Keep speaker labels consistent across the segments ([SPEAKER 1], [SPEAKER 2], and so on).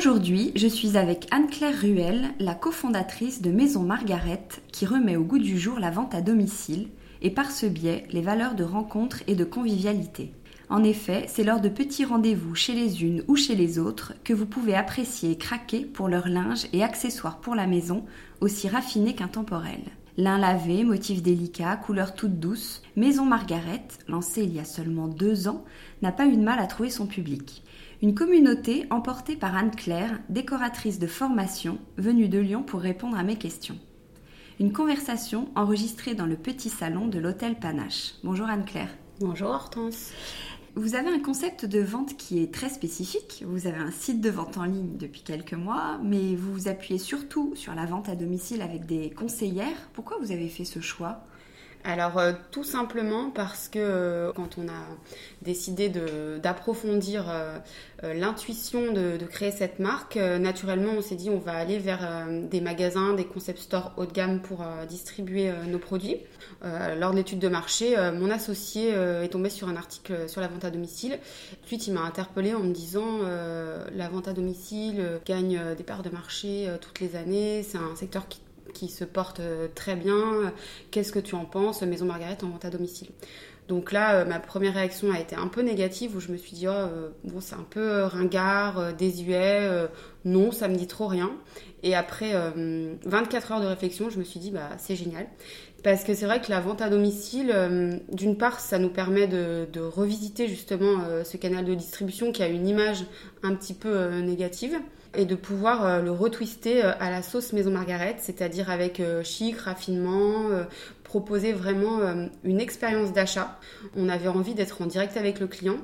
[SPEAKER 1] Aujourd'hui, je suis avec Anne-Claire Ruel, la cofondatrice de Maison Margaret, qui remet au goût du jour la vente à domicile et par ce biais les valeurs de rencontre et de convivialité. En effet, c'est lors de petits rendez-vous chez les unes ou chez les autres que vous pouvez apprécier et craquer pour leur linge et accessoires pour la maison, aussi raffinés qu'intemporels. Lin lavé, motif délicat, couleur toute douce, Maison Margaret, lancée il y a seulement deux ans, n'a pas eu de mal à trouver son public. Une communauté emportée par Anne-Claire, décoratrice de formation, venue de Lyon pour répondre à mes questions. Une conversation enregistrée dans le petit salon de l'hôtel Panache. Bonjour Anne-Claire.
[SPEAKER 2] Bonjour Hortense.
[SPEAKER 1] Vous avez un concept de vente qui est très spécifique. Vous avez un site de vente en ligne depuis quelques mois, mais vous vous appuyez surtout sur la vente à domicile avec des conseillères. Pourquoi vous avez fait ce choix?
[SPEAKER 2] Alors euh, tout simplement parce que euh, quand on a décidé d'approfondir euh, l'intuition de, créer cette marque, naturellement on s'est dit on va aller vers des magasins, des concept stores haut de gamme pour distribuer nos produits. lors de l'étude de marché, mon associé est tombé sur un article sur la vente à domicile. Ensuite il m'a interpellé en me disant la vente à domicile gagne des parts de marché toutes les années, c'est un secteur qui qui se porte euh, très bien. Qu'est-ce que tu en penses Maison Margaret en vente à domicile. Donc là, euh, ma première réaction a été un peu négative où je me suis dit, oh, euh, bon, c'est un peu ringard, désuet, non, ça me dit trop rien. Et après 24 heures de réflexion, je me suis dit, bah, c'est génial. Parce que c'est vrai que la vente à domicile, d'une part, ça nous permet de revisiter justement ce canal de distribution qui a une image un petit peu négative et de pouvoir euh, le retwister euh, à la sauce Maison Margaret, c'est-à-dire avec euh, chic, raffinement, proposer vraiment une expérience d'achat. On avait envie d'être en direct avec le client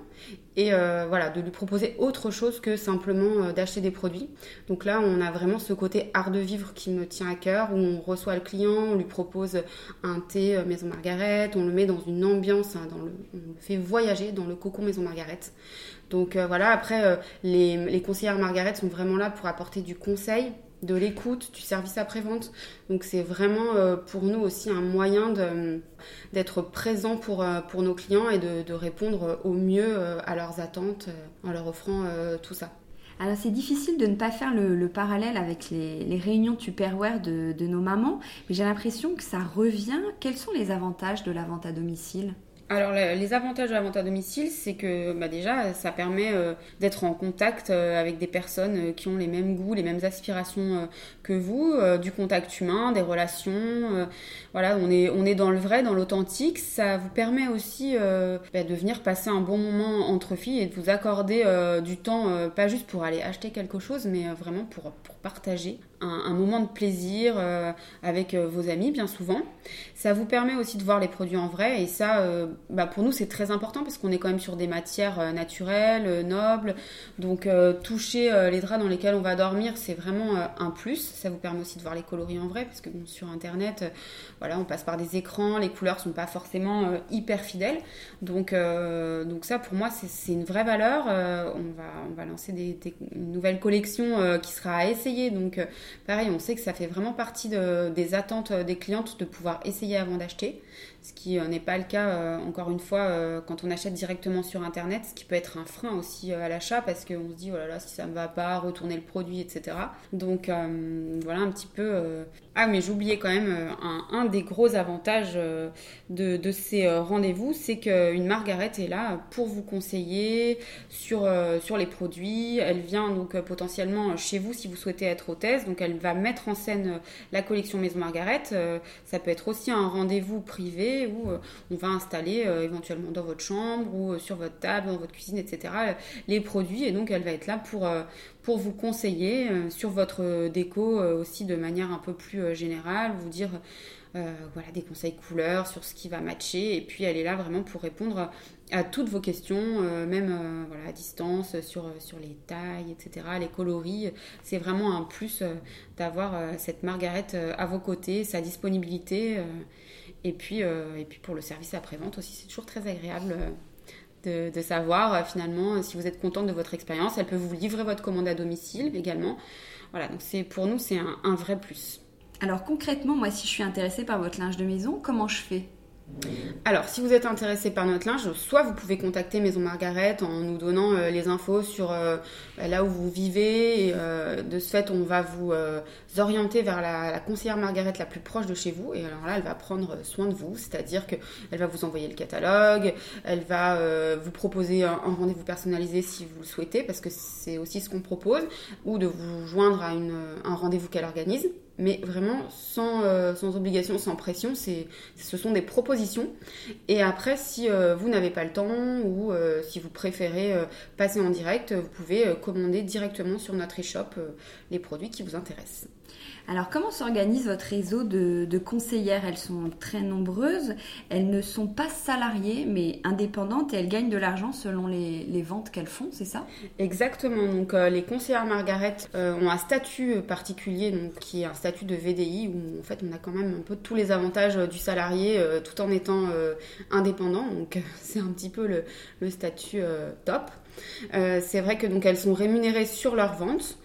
[SPEAKER 2] et voilà, de lui proposer autre chose que simplement d'acheter des produits. Donc là, on a vraiment ce côté art de vivre qui me tient à cœur, où on reçoit le client, on lui propose un thé Maison Margaret, on le met dans une ambiance, hein, on le fait voyager dans le cocon Maison Margaret. Donc euh, voilà, après, euh, les, les, conseillères Margaret sont vraiment là pour apporter du conseil, de l'écoute, du service après-vente. Donc c'est vraiment euh, pour nous aussi un moyen d'être présent pour, pour nos clients et de, répondre au mieux à leurs attentes en leur offrant tout ça.
[SPEAKER 1] Alors c'est difficile de ne pas faire le, parallèle avec les, réunions Tupperware de nos mamans, mais j'ai l'impression que ça revient. Quels sont les avantages de la vente à domicile?
[SPEAKER 2] Alors les avantages de la vente à domicile, c'est que bah, déjà ça permet euh, d'être en contact euh, avec des personnes euh, qui ont les mêmes goûts, les mêmes aspirations que vous, du contact humain, des relations. voilà, on est on est dans le vrai, dans l'authentique. Ça vous permet aussi bah, de venir passer un bon moment entre filles et de vous accorder du temps, pas juste pour aller acheter quelque chose, mais vraiment pour, pour partager un, moment de plaisir avec vos amis, bien souvent. Ça vous permet aussi de voir les produits en vrai, et ça, bah, pour nous, c'est très important parce qu'on est quand même sur des matières naturelles, nobles. Donc, toucher les draps dans lesquels on va dormir, c'est vraiment un plus. Ça vous permet aussi de voir les coloris en vrai, parce que sur Internet, voilà, on passe par des écrans, les couleurs sont pas forcément hyper fidèles. Donc, donc ça, pour moi, c'est une vraie valeur. on, va, on va lancer une nouvelle collection qui sera à essayer. Donc, Pareil, on sait que ça fait vraiment partie des attentes euh, des clientes de pouvoir essayer avant d'acheter ce qui euh, n'est pas le cas, euh, encore une fois, euh, quand on achète directement sur Internet, ce qui peut être un frein aussi à l'achat parce qu'on se dit, oh là là, si ça ne me va pas, retourner le produit, etc. Donc voilà un petit peu... Ah, mais j'oubliais quand même un, des gros avantages de, ces rendez-vous, c'est qu'une Margaret est là pour vous conseiller sur, sur les produits. Elle vient donc potentiellement chez vous si vous souhaitez être hôtesse. Donc elle va mettre en scène la collection Maison Margaret. ça peut être aussi un rendez-vous privé où euh, on va installer euh, éventuellement dans votre chambre ou euh, sur votre table, dans votre cuisine, etc. les produits et donc elle va être là pour, vous conseiller sur votre déco aussi de manière un peu plus générale, vous dire voilà, des conseils couleurs sur ce qui va matcher. Et puis elle est là vraiment pour répondre à toutes vos questions, même voilà, à distance, sur, sur les tailles, etc., les coloris. C'est vraiment un plus d'avoir cette Margaret à vos côtés, sa disponibilité. Et puis, euh, et puis pour le service après-vente aussi, c'est toujours très agréable euh, de, savoir euh, finalement si vous êtes contente de votre expérience. Elle peut vous livrer votre commande à domicile également. Voilà, donc pour nous, c'est un vrai plus.
[SPEAKER 1] Alors concrètement, moi, si je suis intéressée par votre linge de maison, comment je fais?
[SPEAKER 2] Alors, si vous êtes intéressé par notre linge, soit vous pouvez contacter Maison Margaret en nous donnant euh, les infos sur euh, bah, là où vous vivez. Euh, de ce fait, on va vous orienter vers la, conseillère Margaret la plus proche de chez vous. Et alors là, elle va prendre soin de vous, c'est-à-dire qu'elle va vous envoyer le catalogue, elle va vous proposer un, rendez-vous personnalisé si vous le souhaitez, parce que c'est aussi ce qu'on propose, ou de vous joindre à un rendez-vous qu'elle organise mais vraiment sans, euh, sans obligation, sans pression. C'est, ce sont des propositions. Et après, si euh, vous n'avez pas le temps ou euh, si vous préférez passer en direct, vous pouvez commander directement sur notre e-shop les produits qui vous intéressent.
[SPEAKER 1] Alors comment s'organise votre réseau de, conseillères? Elles sont très nombreuses, elles ne sont pas salariées mais indépendantes et elles gagnent de l'argent selon les, ventes qu'elles font, c'est ça?
[SPEAKER 2] Exactement, donc euh, les conseillères Margaret euh, ont un statut particulier donc, qui est un statut de VDI où en fait on a quand même un peu tous les avantages du salarié euh, tout en étant indépendant, donc c'est un petit peu le, le statut top. c'est vrai que donc elles sont rémunérées sur leurs ventes.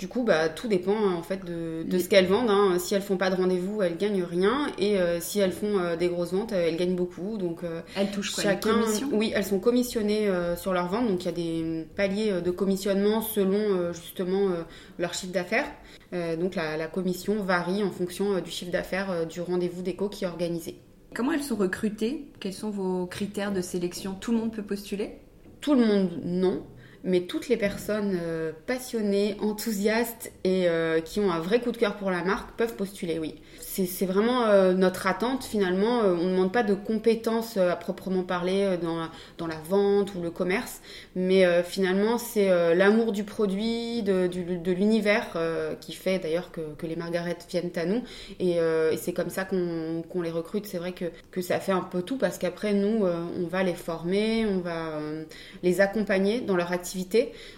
[SPEAKER 2] Du coup, bah, tout dépend hein, en fait de, ce qu'elles vendent. Hein. Si elles font pas de rendez-vous, elles gagnent rien. Et euh, si elles font euh, des grosses ventes, elles gagnent beaucoup. Donc,
[SPEAKER 1] euh, elles touchent quoi
[SPEAKER 2] chacun, Oui, elles sont commissionnées sur leurs ventes. Donc, il y a des paliers de commissionnement selon justement leur chiffre d'affaires. donc, la, la, commission varie en fonction du chiffre d'affaires du rendez-vous déco qui est organisé.
[SPEAKER 1] Comment elles sont recrutées? Quels sont vos critères de sélection? Tout le monde peut postuler?
[SPEAKER 2] Tout le monde, non mais toutes les personnes euh, passionnées, enthousiastes et euh, qui ont un vrai coup de cœur pour la marque peuvent postuler, oui c'est vraiment euh, notre attente finalement. On ne demande pas de compétences à proprement parler dans, dans, la vente ou le commerce, mais finalement c'est l'amour du produit, de, l'univers qui fait d'ailleurs que, les margarettes viennent à nous. Et, et c'est comme ça qu'on les recrute. C'est vrai que, que, ça fait un peu tout parce qu'après nous, on va les former, on va les accompagner dans leur activité.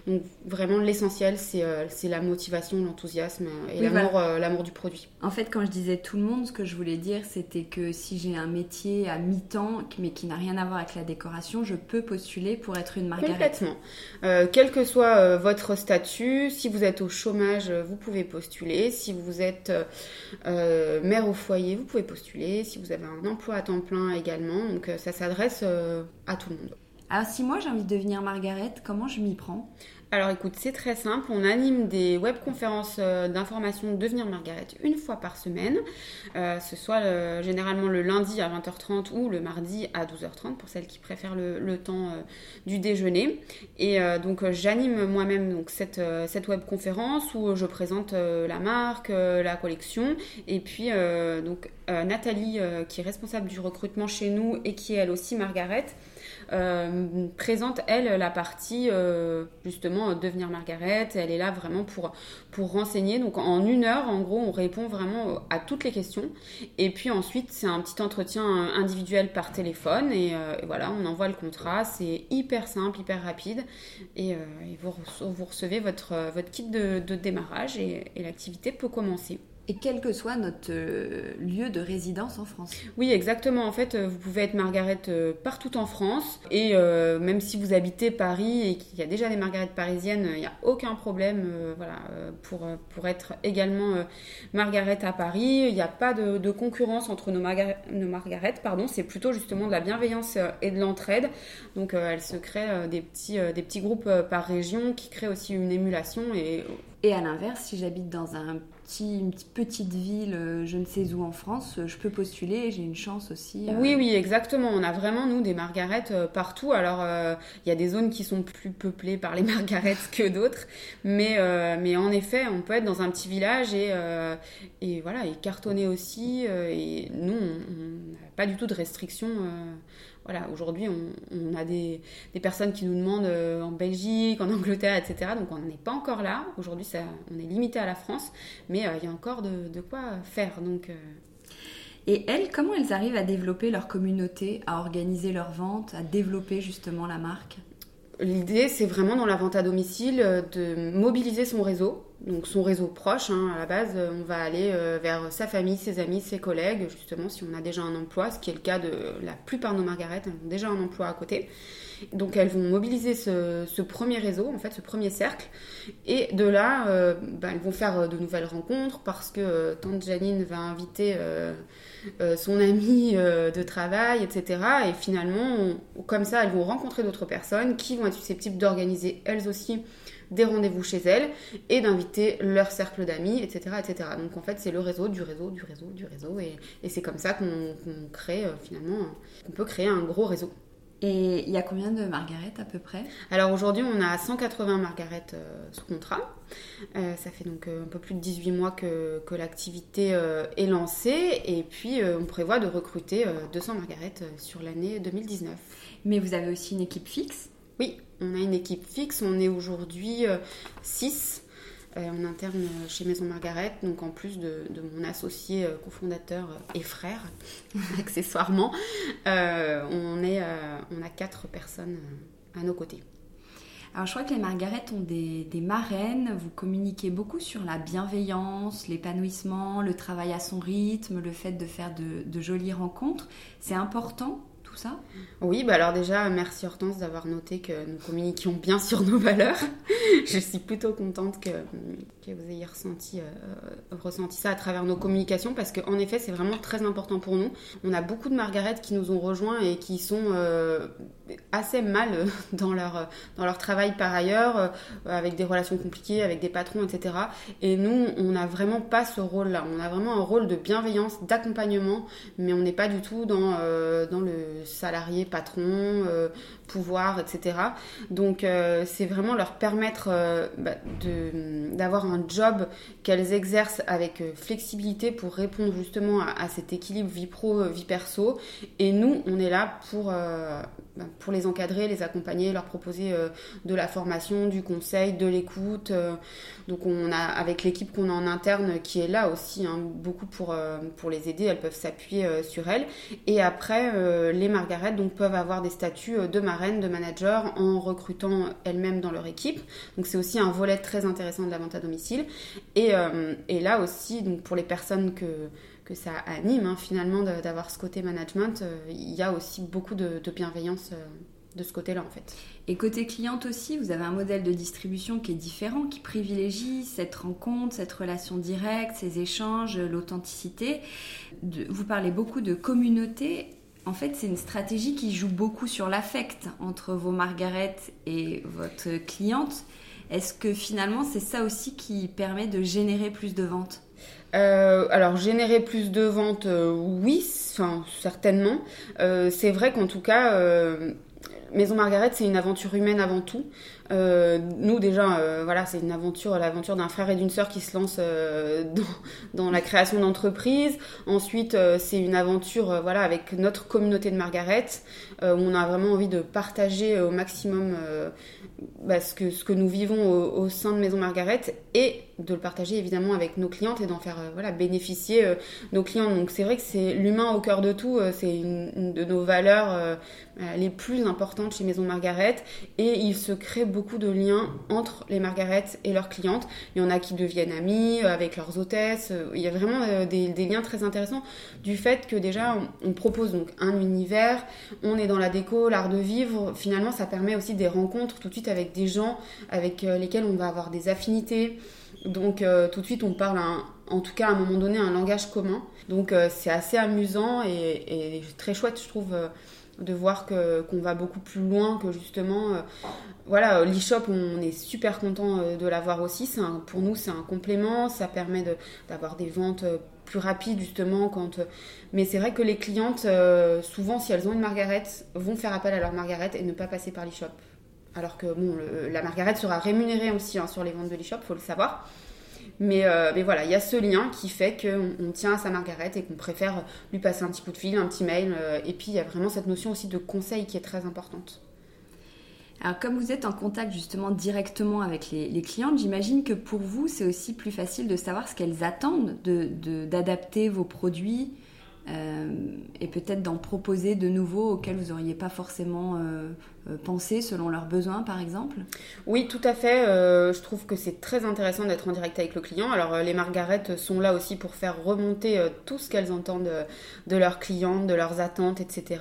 [SPEAKER 2] Donc vraiment l'essentiel, c'est la motivation, l'enthousiasme et l'amour du produit.
[SPEAKER 1] En fait, quand je disais tout le monde, ce que je voulais dire, c'était que si j'ai un métier à mi-temps, mais qui n'a rien à voir avec la décoration, je peux postuler pour être une margarette.
[SPEAKER 2] Complètement. Euh, quel que soit euh, votre statut, si vous êtes au chômage, euh, vous pouvez postuler. Si vous êtes mère au foyer, vous pouvez postuler. Si vous avez un emploi à temps plein également. Donc ça s'adresse à tout le monde.
[SPEAKER 1] Alors si moi j'ai envie de devenir Margaret, comment je m'y prends?
[SPEAKER 2] Alors écoute, c'est très simple. On anime des webconférences euh, d'information Devenir Margaret une fois par semaine. Euh, ce soit euh, généralement le lundi à 20h30 ou le mardi à 12h30 pour celles qui préfèrent le, temps du déjeuner. Et donc j'anime moi-même donc cette, cette webconférence où je présente la marque, la collection. Et puis donc Nathalie qui est responsable du recrutement chez nous et qui est elle aussi Margaret euh, présente, elle, la partie euh, justement devenir Margaret. Elle est là vraiment pour, renseigner. Donc en une heure, en gros, on répond vraiment à toutes les questions. Et puis ensuite, c'est un petit entretien individuel par téléphone. Et, euh, voilà, on envoie le contrat. C'est hyper simple, hyper rapide. Et, vous, recevez votre kit de, démarrage et l'activité peut commencer.
[SPEAKER 1] Et quel que soit notre euh, lieu de résidence en France.
[SPEAKER 2] Oui, exactement. En fait, euh, vous pouvez être Margaret euh, partout en France. Et même si vous habitez Paris et qu'il y a déjà des Margarettes parisiennes, il n'y a aucun problème voilà, pour, pour être également Margaret à Paris. Il n'y a pas de, concurrence entre nos, Margaret, nos Margaret. Pardon. C'est plutôt justement de la bienveillance et de l'entraide. Donc, elle se crée des, petits, des petits groupes par région qui créent aussi une émulation. Et,
[SPEAKER 1] et à l'inverse, si j'habite dans un une petite ville, euh, je ne sais où en France, euh, je peux postuler j'ai une chance aussi.
[SPEAKER 2] Euh. Oui, oui, exactement. On a vraiment, nous, des margarettes partout. Alors, il y a des zones qui sont plus peuplées par les margarettes que d'autres. Mais, mais en effet, on peut être dans un petit village et, et voilà, et cartonner aussi. et nous, on n'a pas du tout de restrictions voilà, aujourd'hui, on, a des, personnes qui nous demandent euh, en Belgique, en Angleterre, etc. Donc on n'est pas encore là. Aujourd'hui, on est limité à la France, mais euh, il y a encore de, quoi faire. Donc, euh.
[SPEAKER 1] Et elles, comment elles arrivent à développer leur communauté, à organiser leurs ventes, à développer justement la marque?
[SPEAKER 2] L'idée, c'est vraiment dans la vente à domicile de mobiliser son réseau donc son réseau proche, hein, à la base, euh, on va aller euh, vers sa famille, ses amis, ses collègues, justement si on a déjà un emploi, ce qui est le cas de la plupart de nos margarettes, elles ont déjà un emploi à côté. Donc elles vont mobiliser ce, premier réseau, en fait, ce premier cercle, et de là, euh, bah, elles vont faire de nouvelles rencontres parce que tante Janine va inviter son ami de travail, etc. Et finalement, comme ça, elles vont rencontrer d'autres personnes qui vont être susceptibles d'organiser elles aussi des rendez-vous chez elles et d'inviter leur cercle d'amis, etc., etc. Donc en fait, c'est le réseau du réseau, du réseau, du réseau. Et, c'est comme ça qu'on crée euh, finalement, qu'on peut créer un gros réseau.
[SPEAKER 1] Et il y a combien de Margaret à peu près?
[SPEAKER 2] Alors aujourd'hui, on a 180 Margaret euh, sous contrat. Euh, ça fait donc un peu plus de 18 mois que, que l'activité est lancée. Et puis, on prévoit de recruter 200 Margaret sur l'année 2019.
[SPEAKER 1] Mais vous avez aussi une équipe fixe?
[SPEAKER 2] Oui, on a une équipe fixe, on est aujourd'hui 6 euh, euh, en interne chez Maison Margaret, donc en plus de, mon associé euh, cofondateur et frère, accessoirement, on, on a 4 personnes à nos côtés.
[SPEAKER 1] Alors je crois que les Margaret ont des, marraines, vous communiquez beaucoup sur la bienveillance, l'épanouissement, le travail à son rythme, le fait de faire de jolies rencontres. C'est important ça
[SPEAKER 2] Oui, bah alors déjà, merci Hortense d'avoir noté que nous communiquions bien sur nos valeurs. je suis plutôt contente que, vous ayez ressenti, euh, ressenti ça à travers nos communications parce qu'en effet, c'est vraiment très important pour nous. On a beaucoup de Margaret qui nous ont rejoints et qui sont euh, assez mal dans leur, dans leur travail par ailleurs, euh, avec des relations compliquées, avec des patrons, etc. Et nous, on n'a vraiment pas ce rôle-là. On a vraiment un rôle de bienveillance, d'accompagnement, mais on n'est pas du tout dans, dans le salariés, patrons, euh, pouvoir, etc. Donc euh, c'est vraiment leur permettre euh, bah, d'avoir un job qu'elles exercent avec flexibilité pour répondre justement à, cet équilibre vie pro, vie perso. Et nous, on est là pour, bah, pour les encadrer, les accompagner, leur proposer de la formation, du conseil, de l'écoute. donc on a avec l'équipe qu'on a en interne qui est là aussi, hein, beaucoup pour, pour les aider, elles peuvent s'appuyer sur elles. Et après, les Margaret donc, peuvent avoir des statuts euh, de marraine, de manager en recrutant elles-mêmes dans leur équipe. Donc c'est aussi un volet très intéressant de la vente à domicile. Et, euh, là aussi, donc, pour les personnes que, que ça anime hein, finalement d'avoir ce côté management, euh, il y a aussi beaucoup de, bienveillance de ce côté-là en fait.
[SPEAKER 1] Et côté cliente aussi, vous avez un modèle de distribution qui est différent, qui privilégie cette rencontre, cette relation directe, ces échanges, l'authenticité. Vous parlez beaucoup de communauté en fait, c'est une stratégie qui joue beaucoup sur l'affect entre vos Margaret et votre cliente. Est-ce que finalement c'est ça aussi qui permet de générer plus de ventes?
[SPEAKER 2] Alors générer plus de ventes, oui, enfin certainement. c'est vrai qu'en tout cas, Maison Margaret, c'est une aventure humaine avant tout. Euh, nous déjà, euh, voilà, c'est une aventure, l'aventure d'un frère et d'une sœur qui se lancent euh, dans, la création d'entreprise. Ensuite, c'est une aventure, voilà, avec notre communauté de Margaret, où on a vraiment envie de partager au maximum bah, ce, que, ce que nous vivons au, sein de Maison Margaret et de le partager évidemment avec nos clientes et d'en faire voilà bénéficier nos clients. Donc c'est vrai que c'est l'humain au cœur de tout, c'est une, de nos valeurs les plus importantes chez Maison Margaret et il se crée beaucoup de liens entre les Margaret et leurs clientes. Il y en a qui deviennent amis euh, avec leurs hôtesses. Euh, il y a vraiment euh, des, liens très intéressants du fait que déjà on, propose donc un univers, on est dans la déco, l'art de vivre. Finalement, ça permet aussi des rencontres tout de suite avec des gens avec lesquels on va avoir des affinités. Donc tout de suite on parle en tout cas à un moment donné un langage commun. Donc c'est assez amusant et, très chouette je trouve de voir qu'on va beaucoup plus loin que justement euh, voilà l'e-shop on est super content euh, de l'avoir aussi pour nous c'est un complément ça permet d'avoir des ventes euh, plus rapides justement quand mais c'est vrai que les clientes souvent si elles ont une Margaret vont faire appel à leur Margaret et ne pas passer par l'e-shop alors que la Margaret sera rémunérée aussi hein, sur les ventes de l'e-shop faut le savoir euh, mais, voilà, il y a ce lien qui fait qu'on on tient à sa Margaret et qu'on préfère lui passer un petit coup de fil, un petit mail. Euh, et puis il y a vraiment cette notion aussi de conseil qui est très importante.
[SPEAKER 1] Alors comme vous êtes en contact justement directement avec les, clientes, j'imagine que pour vous c'est aussi plus facile de savoir ce qu'elles attendent, d'adapter vos produits euh, et peut-être d'en proposer de nouveaux auxquels vous n'auriez pas forcément euh, euh, pensé selon leurs besoins par exemple?
[SPEAKER 2] Oui, tout à fait. je trouve que c'est très intéressant d'être en direct avec le client. Alors les Margaret sont là aussi pour faire remonter tout ce qu'elles entendent de, leurs clients, de leurs attentes, etc.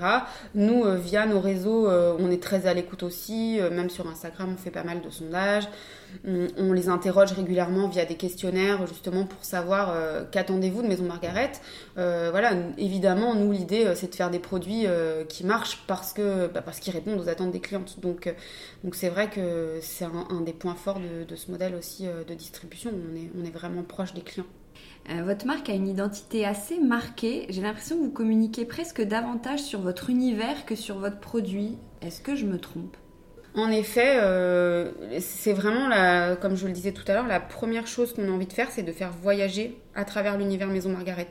[SPEAKER 2] Nous, via nos réseaux, on est très à l'écoute aussi. même sur Instagram, on fait pas mal de sondages. On, les interroge régulièrement via des questionnaires justement pour savoir qu'attendez-vous de Maison Margaret. voilà, évidemment, nous, l'idée, euh, c'est de faire des produits euh, qui marchent parce que bah, qu'ils répondent aux attentes des clientes. Donc, euh, c'est vrai que c'est un, des points forts de, ce modèle aussi de distribution. On est vraiment proche des clients.
[SPEAKER 1] votre marque a une identité assez marquée. J'ai l'impression que vous communiquez presque davantage sur votre univers que sur votre produit. Est-ce que je me trompe?
[SPEAKER 2] En effet, c'est vraiment, la, comme je le disais tout à l'heure, la première chose qu'on a envie de faire, c'est de faire voyager à travers l'univers Maison Margaret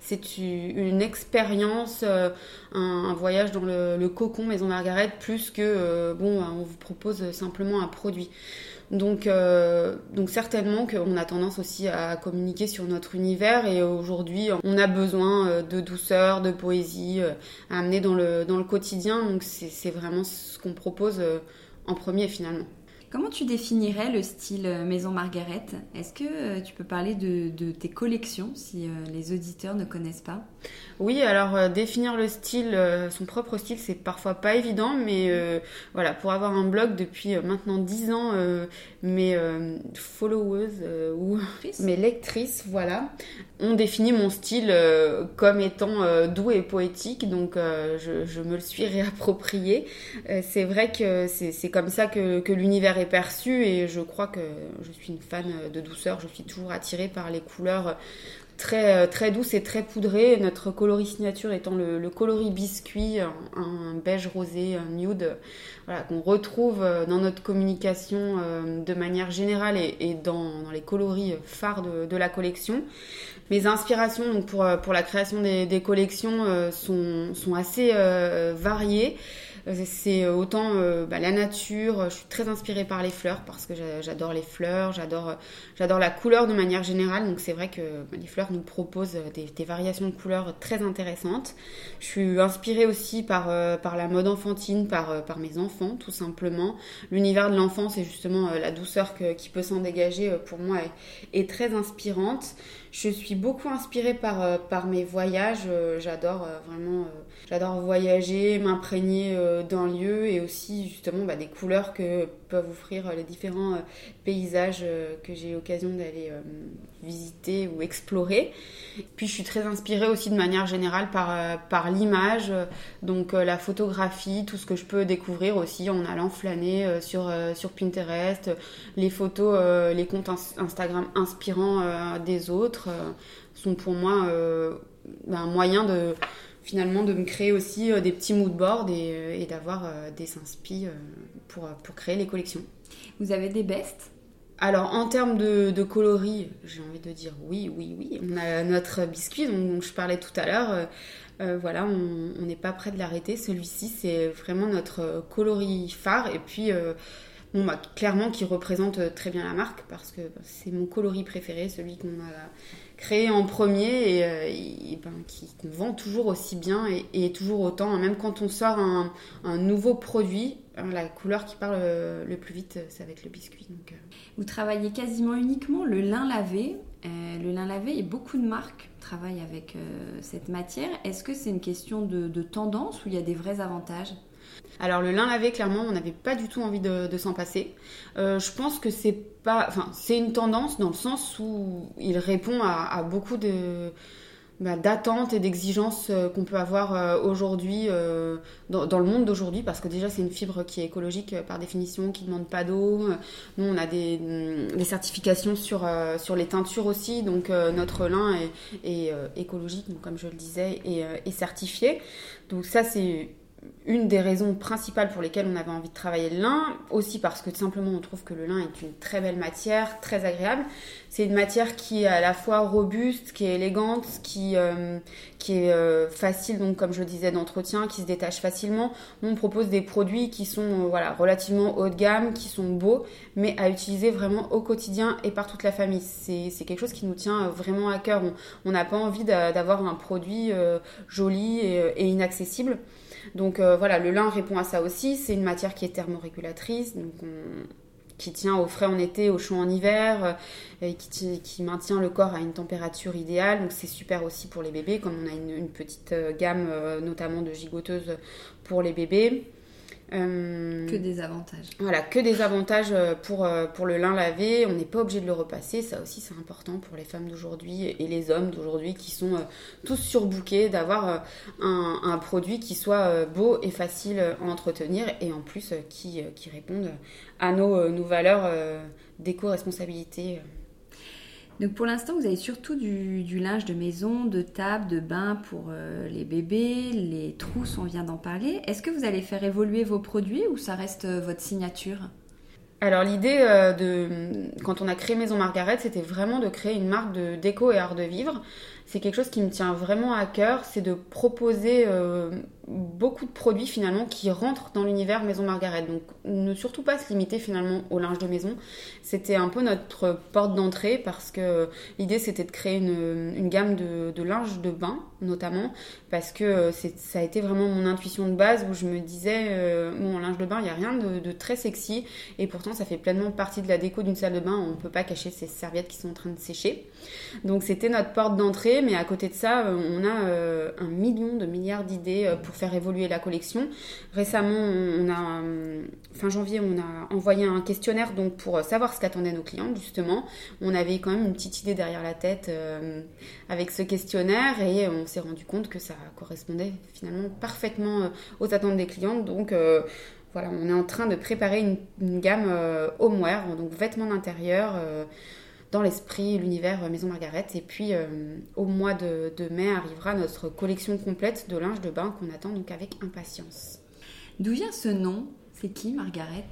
[SPEAKER 2] c'est une expérience, euh, un, voyage dans le, cocon Maison Margaret, plus que, euh, bon, on vous propose simplement un produit. Donc, euh, donc certainement qu'on a tendance aussi à communiquer sur notre univers et aujourd'hui on a besoin de douceur, de poésie à amener dans le, dans le quotidien. Donc c'est vraiment ce qu'on propose en premier finalement.
[SPEAKER 1] Comment tu définirais le style euh, Maison Margaret? Est-ce que euh, tu peux parler de, tes collections si euh, les auditeurs ne connaissent pas?
[SPEAKER 2] Oui, alors définir le style, son propre style, c'est parfois pas évident, mais voilà, pour avoir un blog depuis maintenant 10 ans, mes followers ou mes lectrices, voilà, ont défini mon style comme étant doux et poétique, donc je, me le suis réapproprié. c'est vrai que c'est comme ça que, que l'univers perçu et je crois que je suis une fan de douceur. Je suis toujours attirée par les couleurs très, très douces et très poudrées. Notre coloris signature étant le, coloris biscuit, un, beige rosé, un nude, voilà, qu'on retrouve dans notre communication euh, de manière générale et, dans, les coloris phares de, la collection. Mes inspirations donc pour, pour la création des, collections euh, sont, sont, assez euh, variées. C'est autant euh, bah, la nature, je suis très inspirée par les fleurs parce que j'adore les fleurs, j'adore la couleur de manière générale. Donc c'est vrai que bah, les fleurs nous proposent des, variations de couleurs très intéressantes. Je suis inspirée aussi par, euh, la mode enfantine, par, euh, par mes enfants tout simplement. L'univers de l'enfance et justement la douceur qui peut s'en dégager pour moi est très inspirante. Je suis beaucoup inspirée par, euh, mes voyages. Euh, j'adore euh, vraiment, j'adore voyager, m'imprégner d'un lieu et aussi justement bah, des couleurs que peuvent offrir les différents paysages que j'ai l'occasion d'aller visiter ou explorer. Puis je suis très inspirée aussi de manière générale par, euh, par l'image, donc euh, la photographie, tout ce que je peux découvrir aussi en allant flâner euh, sur, sur Pinterest, les photos, les comptes Instagram inspirants des autres sont pour moi un moyen de finalement de me créer aussi des petits moodboards et, et d'avoir des inspi pour, pour créer les collections.
[SPEAKER 1] Vous avez des bests
[SPEAKER 2] alors en termes de, coloris, j'ai envie de dire oui, oui, oui. On a notre biscuit dont, je parlais tout à l'heure. Euh, euh, voilà, on n'est pas prêt de l'arrêter. Celui-ci, c'est vraiment notre coloris phare. Et puis, euh, bon, bah, clairement, qui représente très bien la marque parce que c'est mon coloris préféré, celui qu'on a créé en premier et, ben, qu'on vend toujours aussi bien et, toujours autant. Même quand on sort un, nouveau produit, la couleur qui parle le plus vite, ça va être le biscuit.
[SPEAKER 1] Vous travaillez quasiment uniquement le lin lavé. Euh, le lin lavé et beaucoup de marques travaillent avec euh, cette matière. Est-ce que c'est une question de, tendance ou il y a des vrais avantages?
[SPEAKER 2] Alors le lin lavé, clairement, on n'avait pas du tout envie de, s'en passer. Euh, je pense que c'est pas, c'est une tendance dans le sens où il répond à beaucoup bah, d'attentes et d'exigences euh, qu'on peut avoir euh, aujourd'hui dans, le monde d'aujourd'hui parce que déjà c'est une fibre qui est écologique par définition qui ne demande pas d'eau. Nous on a des, mm, certifications sur, les teintures aussi. Donc notre lin est, écologique comme je le disais et certifié. Donc ça c'est une des raisons principales pour lesquelles on avait envie de travailler le lin, aussi parce que simplement on trouve que le lin est une très belle matière, très agréable. C'est une matière qui est à la fois robuste, qui est élégante, qui, euh, qui est euh, facile, donc comme je disais, d'entretien, qui se détache facilement. on propose des produits qui sont euh, voilà, relativement haut de gamme, qui sont beaux, mais à utiliser vraiment au quotidien et par toute la famille. C'est quelque chose qui nous tient vraiment à cœur. On n'a pas envie d'avoir un produit joli et inaccessible. Donc euh, voilà, le lin répond à ça aussi. C'est une matière qui est thermorégulatrice, donc qui tient au frais en été, au chaud en hiver, euh, et qui, maintient le corps à une température idéale. Donc c'est super aussi pour les bébés, comme on a une, petite euh, gamme notamment de gigoteuses pour les bébés.
[SPEAKER 1] Euh, que des avantages.
[SPEAKER 2] Voilà, que des avantages euh, pour, euh, pour le lin lavé. On n'est pas obligé de le repasser. Ça aussi, c'est important pour les femmes d'aujourd'hui et les hommes d'aujourd'hui qui sont tous surbookés d'avoir un, un, produit qui soit beau et facile à entretenir et en plus qui, qui réponde à nos, nos valeurs d'éco-responsabilité.
[SPEAKER 1] Donc pour l'instant, vous avez surtout du, linge de maison, de table, de bain pour euh, les bébés, les trousses, on vient d'en parler. Est-ce que vous allez faire évoluer vos produits ou ça reste euh, votre signature?
[SPEAKER 2] Alors l'idée euh, de quand on a créé Maison Margaret, c'était vraiment de créer une marque de déco et art de vivre. C'est quelque chose qui me tient vraiment à cœur, c'est de proposer beaucoup de produits finalement qui rentrent dans l'univers Maison Margaret. Donc ne surtout pas se limiter finalement au linge de maison. C'était un peu notre porte d'entrée parce que l'idée c'était de créer une, gamme de, linge de bain notamment parce que ça a été vraiment mon intuition de base où je me disais euh, bon linge de bain il n'y a rien de, très sexy et pourtant ça fait pleinement partie de la déco d'une salle de bain. On ne peut pas cacher ces serviettes qui sont en train de sécher. Donc c'était notre porte d'entrée mais à côté de ça on a euh, un million de milliards d'idées euh, pour faire évoluer la collection. Récemment, on a, fin janvier, on a envoyé un questionnaire donc pour savoir ce qu'attendaient nos clients, justement. On avait quand même une petite idée derrière la tête euh, avec ce questionnaire et on s'est rendu compte que ça correspondait finalement parfaitement euh, aux attentes des clients. Donc, euh, voilà, on est en train de préparer une, gamme homeware, donc vêtements d'intérieur dans l'esprit, l'univers Maison Margaret. Et puis euh, au mois de, mai arrivera notre collection complète de linge de bain qu'on attend donc avec impatience.
[SPEAKER 1] D'où vient ce nom? C'est qui Margaret?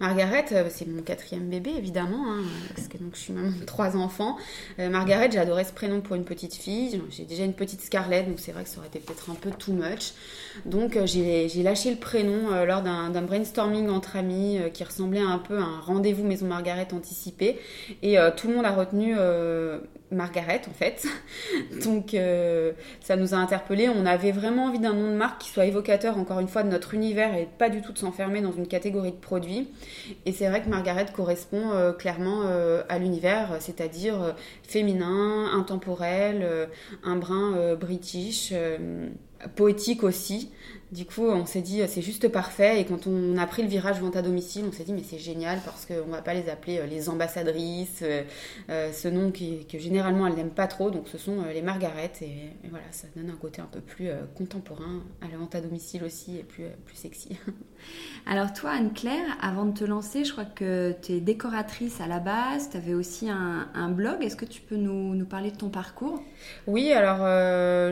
[SPEAKER 2] Margaret, euh, c'est mon quatrième bébé évidemment, hein, parce que donc je suis maman de trois enfants. Euh, Margaret, adoré ce prénom pour une petite fille. J'ai déjà une petite Scarlett, donc c'est vrai que ça aurait été peut-être un peu too much. Donc euh, j'ai lâché le prénom lors d'un brainstorming entre amis qui ressemblait un peu à un rendez-vous Maison Margaret anticipé. Et tout le monde a retenu Margaret en fait. Donc ça nous a interpellés. On avait vraiment envie d'un nom de marque qui soit évocateur encore une fois de notre univers et pas du tout de s'enfermer dans une catégorie de produits. Et c'est vrai que Margaret correspond euh, clairement euh, à l'univers, c'est-à-dire euh, féminin, intemporel, un brin british, poétique aussi. Du coup, on s'est dit, c'est juste parfait. Et quand on a pris le virage vente à domicile, on s'est dit, mais c'est génial parce qu'on va pas les appeler les ambassadrices, ce nom qui, que généralement elles n'aiment pas trop. Donc, ce sont les Margaret. Et, voilà, ça donne un côté un peu plus contemporain à la vente à domicile aussi et plus, plus sexy.
[SPEAKER 1] Alors, toi, Anne-Claire, avant de te lancer, je crois que tu es décoratrice à la base. Tu avais aussi un, blog. Est-ce que tu peux nous, nous, parler de ton parcours?
[SPEAKER 2] Oui, alors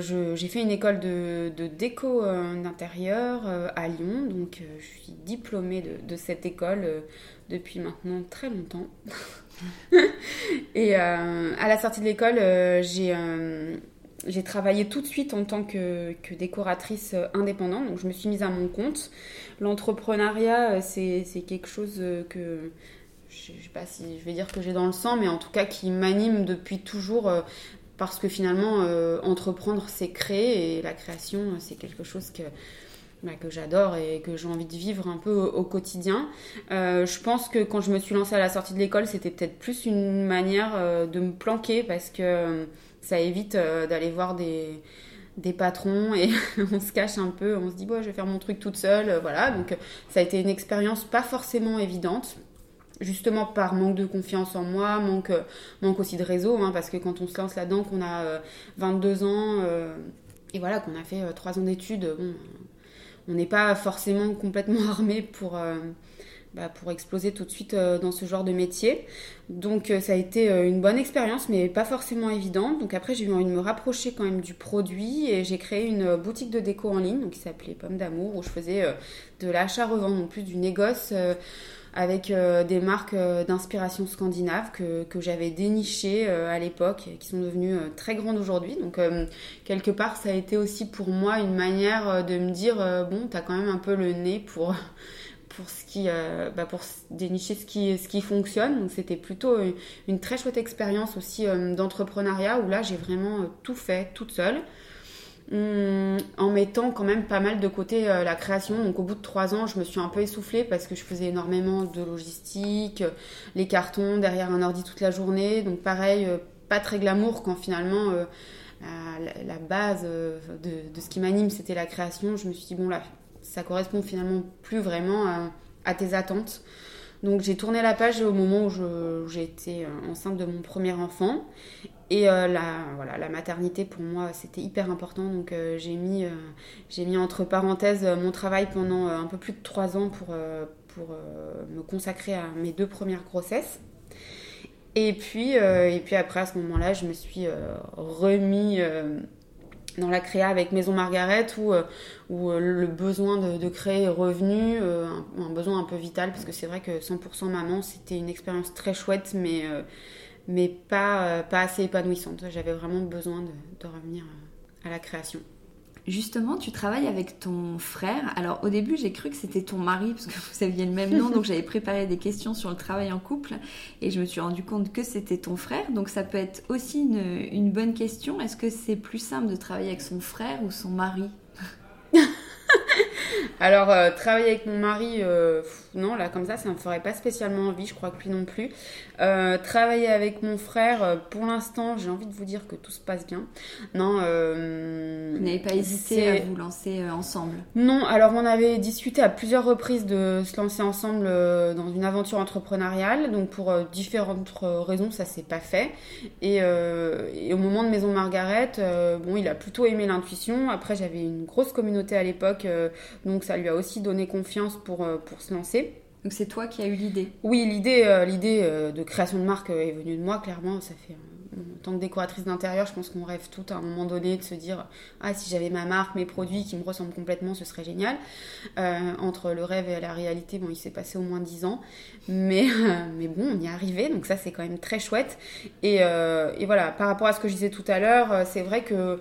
[SPEAKER 2] j'ai fait une école de, de déco d'intérieur à Lyon. Donc, je suis diplômée de, cette école depuis maintenant très longtemps. et euh, à la sortie de l'école, euh, j'ai euh, j'ai travaillé tout de suite en tant que, que, décoratrice indépendante. Donc je me suis mise à mon compte. L'entrepreneuriat, c'est quelque chose que je ne sais pas si je vais dire que j'ai dans le sang, mais en tout cas qui m'anime depuis toujours. Parce que finalement, entreprendre, c'est créer et la création, c'est quelque chose que bah, que j'adore et que j'ai envie de vivre un peu au, quotidien. Euh, je pense que quand je me suis lancée à la sortie de l'école, c'était peut-être plus une manière euh, de me planquer parce que euh, ça évite d'aller voir des, des patrons et on se cache un peu, on se dit bon, je vais faire mon truc toute seule, voilà. Donc ça a été une expérience pas forcément évidente justement par manque de confiance en moi, manque, manque aussi de réseau, hein, parce que quand on se lance là-dedans, qu'on a 22 ans, et voilà, qu'on a fait 3 ans d'études, bon, on n'est pas forcément complètement armé pour, euh, bah, pour exploser tout de suite euh, dans ce genre de métier. Donc euh, ça a été une bonne expérience, mais pas forcément évidente. Donc après, j'ai eu envie de me rapprocher quand même du produit et j'ai créé une boutique de déco en ligne donc, qui s'appelait Pomme d'amour, où je faisais de l'achat-revente, non plus du négoce avec euh, des marques euh, d'inspiration scandinave que, que j'avais dénichées euh, à l'époque et qui sont devenues très grandes aujourd'hui. Donc quelque part ça a été aussi pour moi une manière de me dire bon t'as quand même un peu le nez pour pour ce qui bah, pour dénicher ce qui ce qui fonctionne donc c'était plutôt une, une, très chouette expérience aussi d'entrepreneuriat où là j'ai vraiment tout fait toute seule Hum, en mettant quand même pas mal de côté euh, la création. Donc au bout de trois ans, je me suis un peu essoufflée parce que je faisais énormément de logistique, les cartons derrière un ordi toute la journée. Donc pareil, euh, pas très glamour quand finalement euh, la, base de, ce qui m'anime c'était la création. Je me suis dit bon là, ça correspond finalement plus vraiment à tes attentes. Donc j'ai tourné la page au moment où j'ai été euh, enceinte de mon premier enfant. Et euh, la, voilà, la maternité pour moi c'était hyper important. Donc euh, j'ai mis, mis entre parenthèses mon travail pendant un peu plus de trois ans pour, pour me consacrer à mes deux premières grossesses. Et puis, et puis après à ce moment-là, je me suis remis dans la créa avec Maison Margaret où, euh, où euh, le besoin de, créer revenu, euh, un, besoin un peu vital parce que c'est vrai que 100% maman c'était une expérience très chouette mais, mais pas, pas assez épanouissante. J'avais vraiment besoin de revenir à la création.
[SPEAKER 1] Justement, tu travailles avec ton frère. Alors au début, j'ai cru que c'était ton mari parce que vous aviez le même nom, donc j'avais préparé des questions sur le travail en couple et je me suis rendu compte que c'était ton frère. Donc ça peut être aussi une, une bonne question. Est-ce que c'est plus simple de travailler avec son frère ou son mari?
[SPEAKER 2] Alors, euh, travailler avec mon mari, euh, non, là, comme ça, ça me ferait pas spécialement envie, je crois que lui non plus. Euh, travailler avec mon frère, pour l'instant, j'ai envie de vous dire que tout se passe bien. Non.
[SPEAKER 1] vous n'avez pas hésité à vous lancer ensemble
[SPEAKER 2] Non, alors on avait discuté à plusieurs reprises de se lancer ensemble dans une aventure entrepreneuriale. Donc, pour différentes raisons, ça s'est pas fait. Et, et, au moment de Maison Margaret, bon, il a plutôt aimé l'intuition. Après, j'avais une grosse communauté à l'époque donc ça lui a aussi donné confiance pour, euh, pour se lancer.
[SPEAKER 1] Donc c'est toi qui as eu l'idée?
[SPEAKER 2] Oui, l'idée euh, l'idée euh, de création de marque est venue de moi, clairement. Ça fait en tant que décoratrice d'intérieur, je pense qu'on rêve tout à un moment donné de se dire ah si j'avais ma marque, mes produits qui me ressemblent complètement, ce serait génial. entre le rêve et la réalité, bon, il s'est passé au moins dix ans, mais mais bon, on y est arrivé, donc ça c'est quand même très chouette. Et, et, voilà, par rapport à ce que je disais tout à l'heure, c'est vrai que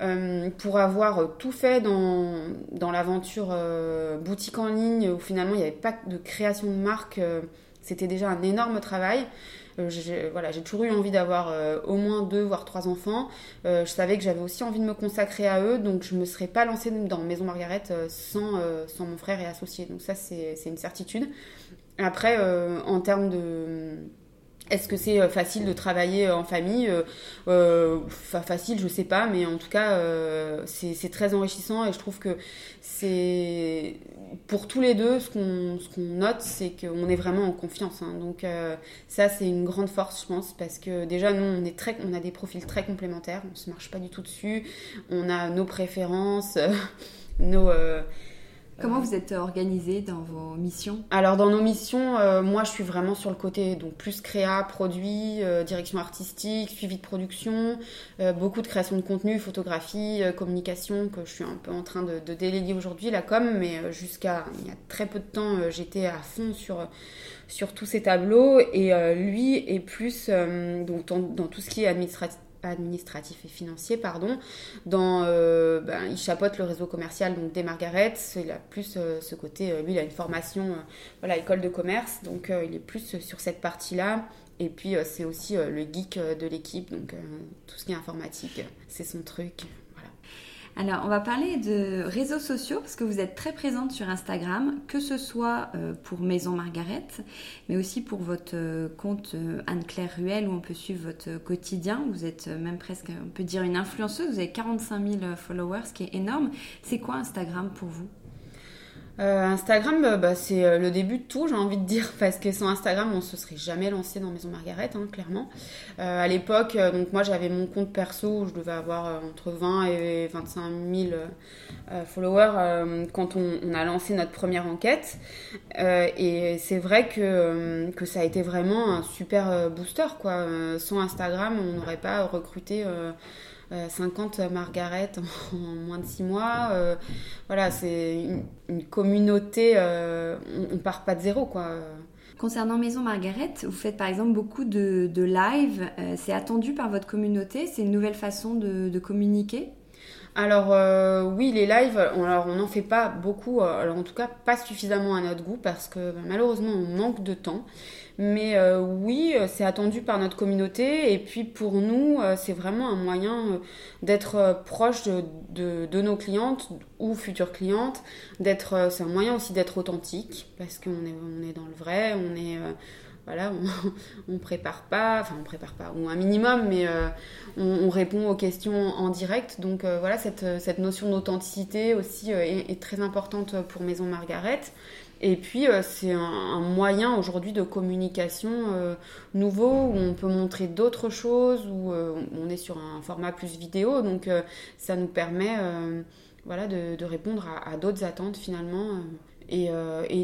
[SPEAKER 2] euh, pour avoir tout fait dans, dans l'aventure euh, boutique en ligne où finalement il n'y avait pas de création de marque, euh, c'était déjà un énorme travail. J'ai, voilà, j'ai toujours eu envie d'avoir au moins deux voire trois enfants. je savais que j'avais aussi envie de me consacrer à eux, donc je ne me serais pas lancée dans Maison Margaret sans, sans mon frère et associé. Donc ça c'est une certitude. Après, en termes de est-ce que c'est facile de travailler en famille euh, Facile, je sais pas, mais en tout cas, c'est très enrichissant et je trouve que c'est pour tous les deux, ce qu'on note, c'est qu'on est vraiment en confiance. Hein. Donc ça, c'est une grande force, je pense, parce que déjà, nous, on, est très, on a des profils très complémentaires, on se marche pas du tout dessus, on a nos préférences, nos
[SPEAKER 1] Comment vous êtes organisé dans vos missions?
[SPEAKER 2] Alors dans nos missions, euh, moi je suis vraiment sur le côté donc plus créa, produit, euh, direction artistique, suivi de production, euh, beaucoup de création de contenu, photographie, communication que je suis un peu en train de, déléguer aujourd'hui la com, mais jusqu'à il y a très peu de temps j'étais à fond sur sur tous ces tableaux. Et lui est plus donc dans, tout ce qui est administratif administratif et financier, pardon. Dans, euh, ben, il chapeaute le réseau commercial donc des Margaret. Il a plus euh, ce côté, euh, lui, il a une formation, voilà, école de commerce, donc il est plus sur cette partie-là. Et puis c'est aussi le geek de l'équipe, donc tout ce qui est informatique, c'est son truc.
[SPEAKER 1] Alors, on va parler de réseaux sociaux parce que vous êtes très présente sur Instagram, que ce soit euh, pour Maison Margaret, mais aussi pour votre euh, compte euh, Anne-Claire Ruel où on peut suivre votre quotidien. Vous êtes même presque, on peut dire, une influenceuse. Vous avez 45 000 followers, ce qui est énorme. C'est quoi Instagram pour vous?
[SPEAKER 2] Euh, Instagram, euh, bah, c'est euh, le début de tout, j'ai envie de dire, parce que sans Instagram, on se serait jamais lancé dans Maison Margaret, hein, clairement. à l'époque, donc moi j'avais mon compte perso où je devais avoir entre 20 et 25 000 followers quand on, a lancé notre première enquête. et c'est vrai que, que ça a été vraiment un super booster, quoi. sans Instagram, on n'aurait pas recruté 50 euh, Margaret en, moins de 6 mois. Euh, voilà, c'est une, communauté, euh, on, part pas de zéro, quoi.
[SPEAKER 1] Concernant Maison Margaret, vous faites par exemple beaucoup de, live. c'est attendu par votre communauté C'est une nouvelle façon de, communiquer?
[SPEAKER 2] Alors oui, les lives, alors on n'en fait pas beaucoup, alors en tout cas pas suffisamment à notre goût parce que bah, malheureusement on manque de temps. Mais euh, oui, euh, c'est attendu par notre communauté. Et puis pour nous, euh, c'est vraiment un moyen d'être proche de, nos clientes ou futures clientes. C'est un moyen aussi d'être authentique parce qu'on est, on est dans le vrai, on est voilà, on, prépare pas, enfin on prépare pas, ou un minimum, mais on, répond aux questions en direct. Donc voilà, cette, cette notion d'authenticité aussi est, est, très importante pour Maison Margaret. Et puis, euh, c'est un, moyen aujourd'hui de communication euh, nouveau où on peut montrer d'autres choses, où euh, on est sur un format plus vidéo. Donc, ça nous permet voilà, de, répondre à, d'autres attentes finalement. et,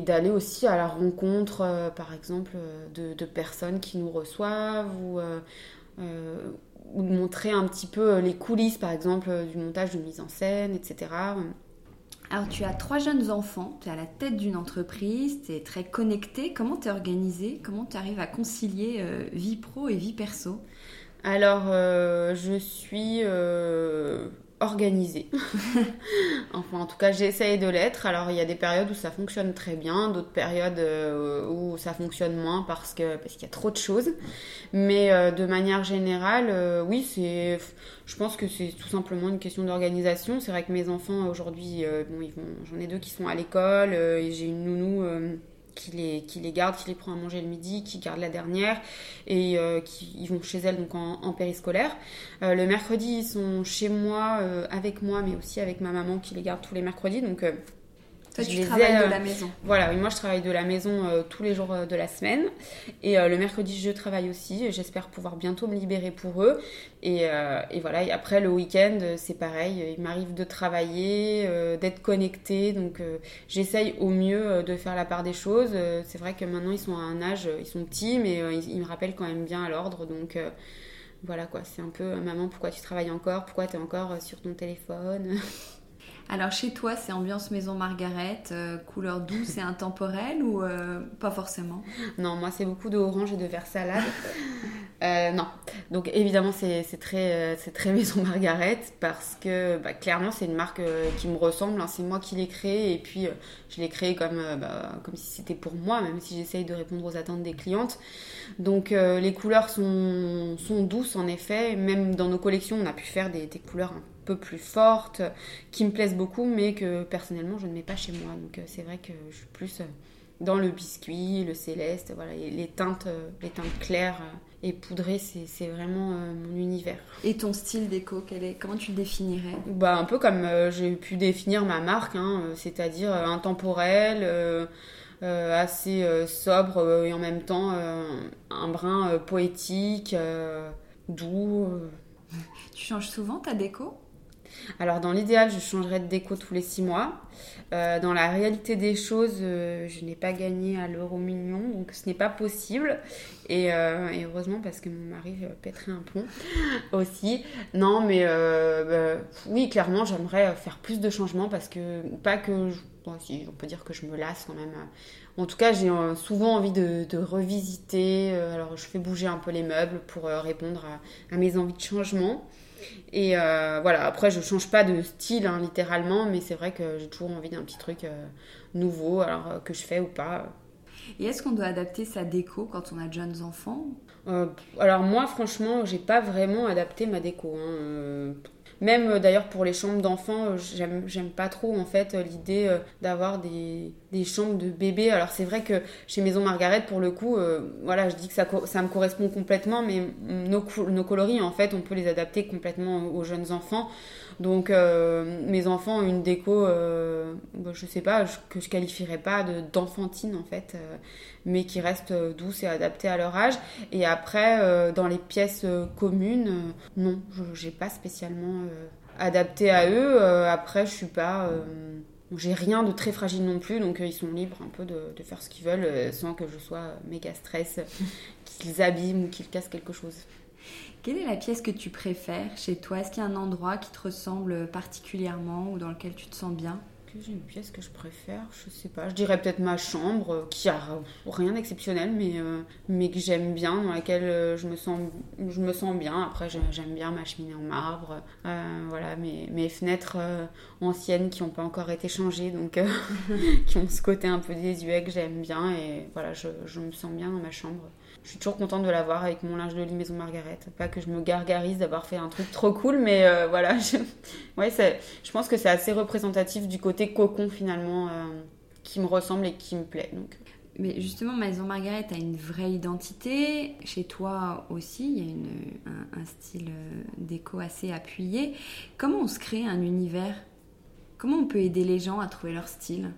[SPEAKER 2] d'aller aussi à la rencontre, par exemple, de, personnes qui nous reçoivent ou, ou de montrer un petit peu les coulisses, par exemple, du montage de mise en scène, etc.
[SPEAKER 1] Alors tu as trois jeunes enfants, tu es à la tête d'une entreprise, tu es très connecté. Comment tu es organisé Comment tu arrives à concilier euh, vie pro et vie perso?
[SPEAKER 2] Alors euh, je suis euh, organisée. enfin, en tout cas, j'essaye de l'être. Alors, il y a des périodes où ça fonctionne très bien, d'autres périodes euh, où ça fonctionne moins parce que parce qu'il y a trop de choses. Mais euh, de manière générale, euh, oui, c'est. Je pense que c'est tout simplement une question d'organisation. C'est vrai que mes enfants aujourd'hui, bon, ils vont. J'en ai deux qui sont à l'école et j'ai une nounou qui les, garde, qui les prend à manger le midi, qui garde la dernière et euh, qui ils vont chez elle donc en, périscolaire. Euh, le mercredi, ils sont chez moi, euh, avec moi, mais aussi avec ma maman qui les garde tous les mercredis. Donc
[SPEAKER 1] toi, tu travailles de la maison.
[SPEAKER 2] Voilà, oui, moi je travaille de la maison euh, tous les jours euh, de la semaine. Et euh, le mercredi, je travaille aussi. J'espère pouvoir bientôt me libérer pour eux. Et, et voilà, et après le week-end, c'est pareil. Il m'arrive de travailler, d'être connectée. Donc j'essaye au mieux de faire la part des choses. c'est vrai que maintenant ils sont à un âge, ils sont petits, mais ils, ils, me rappellent quand même bien à l'ordre. Donc voilà quoi, c'est un peu maman, pourquoi tu travailles encore? Pourquoi tu es encore sur ton téléphone?
[SPEAKER 1] Alors chez toi, c'est ambiance maison Margaret, euh, couleur douce et intemporelle ou euh, pas forcément?
[SPEAKER 2] Non, moi c'est beaucoup de orange et de vert salade. Euh, non. Donc évidemment c'est très, très maison Margaret parce que bah, clairement c'est une marque qui me ressemble. Hein. c'est moi qui l'ai créée et puis je l'ai créée comme, bah, comme si c'était pour moi, même si j'essaye de répondre aux attentes des clientes. Donc les couleurs sont, douces en effet. Même dans nos collections on a pu faire des, couleurs un peu plus fortes, qui me plaisent beaucoup, mais que personnellement je ne mets pas chez moi. Donc euh, c'est vrai que je suis plus euh, dans le biscuit, le céleste, voilà, les teintes, les teintes claires et poudré, c'est vraiment euh, mon univers.
[SPEAKER 1] Et ton style déco, quel est, comment tu le définirais?
[SPEAKER 2] Bah, Un peu comme euh, j'ai pu définir ma marque, hein, euh, c'est-à-dire intemporel, assez sobre et en même temps un brin poétique, doux.
[SPEAKER 1] Tu changes souvent ta déco?
[SPEAKER 2] Alors dans l'idéal, je changerais de déco tous les six mois. Euh, dans la réalité des choses, euh, je n'ai pas gagné à l'euro million, donc ce n'est pas possible. Et, euh, heureusement parce que mon mari pèterait un pont aussi. Non, mais bah, oui, clairement, j'aimerais faire plus de changements parce que pas que, on peut dire que je me lasse quand même. En tout cas, j'ai souvent envie de, revisiter. alors, je fais bouger un peu les meubles pour répondre à, mes envies de changement. Et euh, voilà, après, je change pas de style, hein, littéralement, mais c'est vrai que j'ai toujours envie d'un petit truc euh, nouveau, alors euh, que je fais ou pas.
[SPEAKER 1] Et est-ce qu'on doit adapter sa déco quand on a de jeunes enfants?
[SPEAKER 2] Alors moi, franchement, j'ai pas vraiment adapté ma déco. Hein, même euh, d'ailleurs pour les chambres d'enfants, euh, j'aime, pas trop en fait euh, l'idée d'avoir des, chambres de bébés. Alors c'est vrai que chez Maison Margaret, pour le coup, voilà, je dis que ça, ça me correspond complètement, mais nos, coloris en fait, on peut les adapter complètement aux jeunes enfants. Donc mes enfants ont une déco, bah, je sais pas, que je qualifierais pas de, d'enfantine en fait mais qui restent euh, douces et adaptées à leur âge. Et après, euh, dans les pièces euh, communes, non, je n'ai pas spécialement adapté à eux. après, je suis pas j'ai rien de très fragile non plus, donc ils sont libres un peu de, de faire ce qu'ils veulent sans que je sois méga stress, qu'ils abîment ou qu'ils cassent quelque chose.
[SPEAKER 1] Quelle est la pièce que tu préfères chez toi? Est-ce qu'il y a un endroit qui te ressemble particulièrement ou dans lequel tu te sens bien?
[SPEAKER 2] J'ai une pièce que je préfère Je sais pas. Je dirais peut-être ma chambre, euh, qui a rien d'exceptionnel, mais, euh, mais que j'aime bien, dans laquelle euh, je me sens, je me sens bien. Après, j'aime bien ma cheminée en marbre. voilà, mes, mes fenêtres anciennes qui n'ont pas encore été changées, donc qui ont ce côté un peu désuet que j'aime bien. Et voilà, je, je me sens bien dans ma chambre je suis toujours contente de l'avoir avec mon linge de lit Maison Margaret. Pas que je me gargarise d'avoir fait un truc trop cool, mais euh, voilà. Je... Ouais, je pense que c'est assez représentatif du côté cocon finalement euh, qui me ressemble et qui me plaît.
[SPEAKER 1] Mais justement, Maison Margaret a une vraie identité. Chez toi aussi, il y a une, un, un, style euh, déco assez appuyé. Comment on se crée un univers? Comment on peut aider les gens à trouver leur style?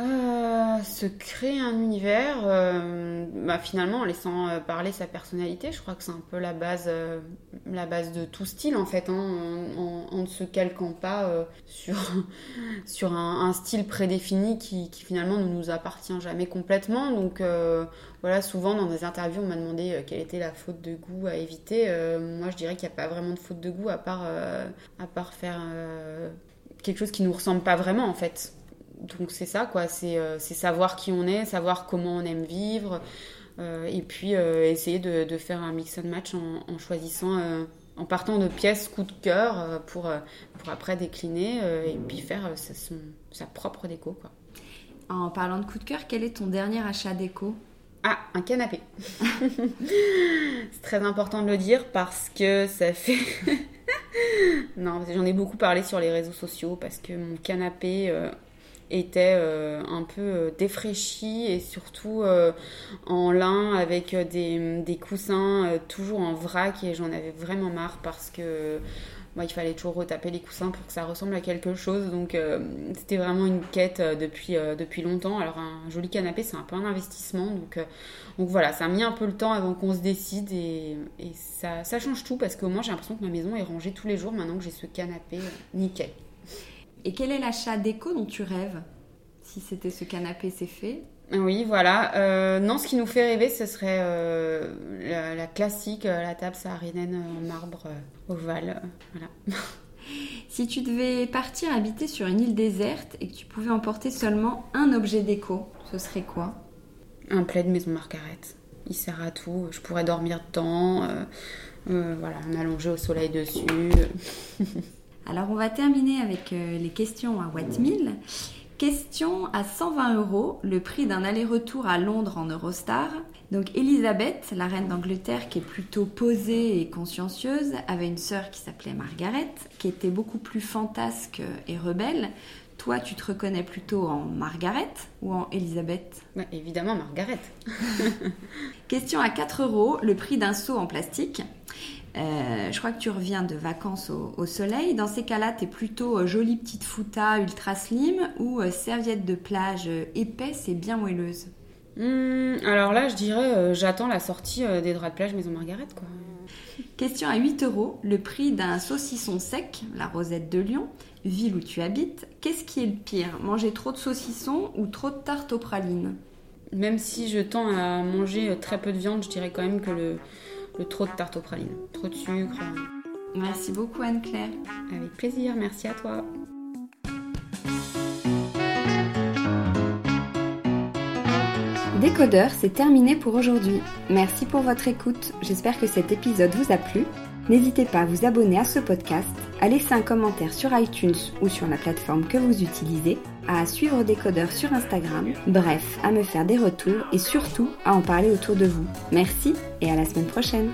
[SPEAKER 2] Euh, se créer un univers, euh, bah, finalement en laissant euh, parler sa personnalité, je crois que c'est un peu la base, de tout style en fait, hein, en, ne se calquant pas sur, un, style prédéfini qui, qui, finalement ne nous appartient jamais complètement. Donc voilà, souvent dans des interviews on m'a demandé quelle était la faute de goût à éviter. moi je dirais qu'il n'y a pas vraiment de faute de goût à part, à part faire quelque chose qui nous ressemble pas vraiment en fait donc c'est ça, quoi. Euh, c'est savoir qui on est, savoir comment on aime vivre, euh, et puis euh, essayer de, faire un mix and match en, choisissant, en partant de pièces coup de cœur pour, pour après décliner et puis faire sa, sa propre déco, quoi.
[SPEAKER 1] En parlant de coup de cœur, quel est ton dernier achat déco?
[SPEAKER 2] Ah, un canapé. c'est très important de le dire parce que ça fait. non, j'en ai beaucoup parlé sur les réseaux sociaux parce que mon canapé, était euh, un peu euh, défraîchi et surtout euh, en lin avec des, coussins toujours en vrac et j'en avais vraiment marre parce que moi il fallait toujours retaper les coussins pour que ça ressemble à quelque chose. Donc c'était vraiment une quête depuis, longtemps. Alors un joli canapé c'est un peu un investissement. Donc, donc voilà ça a mis un peu le temps avant qu'on se décide et, et ça, ça change tout parce qu'au moins j'ai l'impression que ma maison est rangée tous les jours maintenant que j'ai ce canapé nickel
[SPEAKER 1] et quel est l'achat déco dont tu rêves Si c'était ce canapé, c'est fait?
[SPEAKER 2] Oui, voilà. Euh, non, ce qui nous fait rêver, ce serait euh, la, classique, euh, la table saharinienne en marbre ovale. Voilà.
[SPEAKER 1] si tu devais partir habiter sur une île déserte et que tu pouvais emporter seulement un objet déco, ce serait quoi?
[SPEAKER 2] Un plaid maison Margaret. Il sert à tout. Je pourrais dormir dedans. voilà, m'allonger au soleil dessus.
[SPEAKER 1] Alors on va terminer avec euh, les questions à Wattmill. Question à 120 euros, le prix d'un aller-retour à Londres en Eurostar. Donc Elisabeth, la reine d'Angleterre qui est plutôt posée et consciencieuse, avait une sœur qui s'appelait Margaret, qui était beaucoup plus fantasque et rebelle. Toi, tu te reconnais plutôt en Margaret ou en Elisabeth?
[SPEAKER 2] Évidemment, Margaret.
[SPEAKER 1] Question à 4 euros, le prix d'un seau en plastique. Euh, je crois que tu reviens de vacances au, soleil. Dans ces cas-là, tu es plutôt euh, jolie petite fouta ultra slim ou euh, serviette de plage épaisse et bien moelleuse
[SPEAKER 2] hmm, Alors là, je dirais, j'attends la sortie des draps de plage Maison Margaret. Quoi.
[SPEAKER 1] Question à 8 euros, le prix d'un saucisson sec, la Rosette de Lyon, ville où tu habites, qu'est-ce qui est le pire? Manger trop de saucisson ou trop de tarte aux pralines?
[SPEAKER 2] Même si je tends à manger très peu de viande, je dirais quand même que le, trop de tarte aux pralines. Trop de sucre.
[SPEAKER 1] Merci beaucoup Anne-Claire.
[SPEAKER 2] Avec plaisir, merci à toi.
[SPEAKER 1] Décodeur, c'est terminé pour aujourd'hui. Merci pour votre écoute. J'espère que cet épisode vous a plu. N'hésitez pas à vous abonner à ce podcast, à laisser un commentaire sur iTunes ou sur la plateforme que vous utilisez, à suivre Décodeur sur Instagram, bref, à me faire des retours et surtout à en parler autour de vous. Merci et à la semaine prochaine.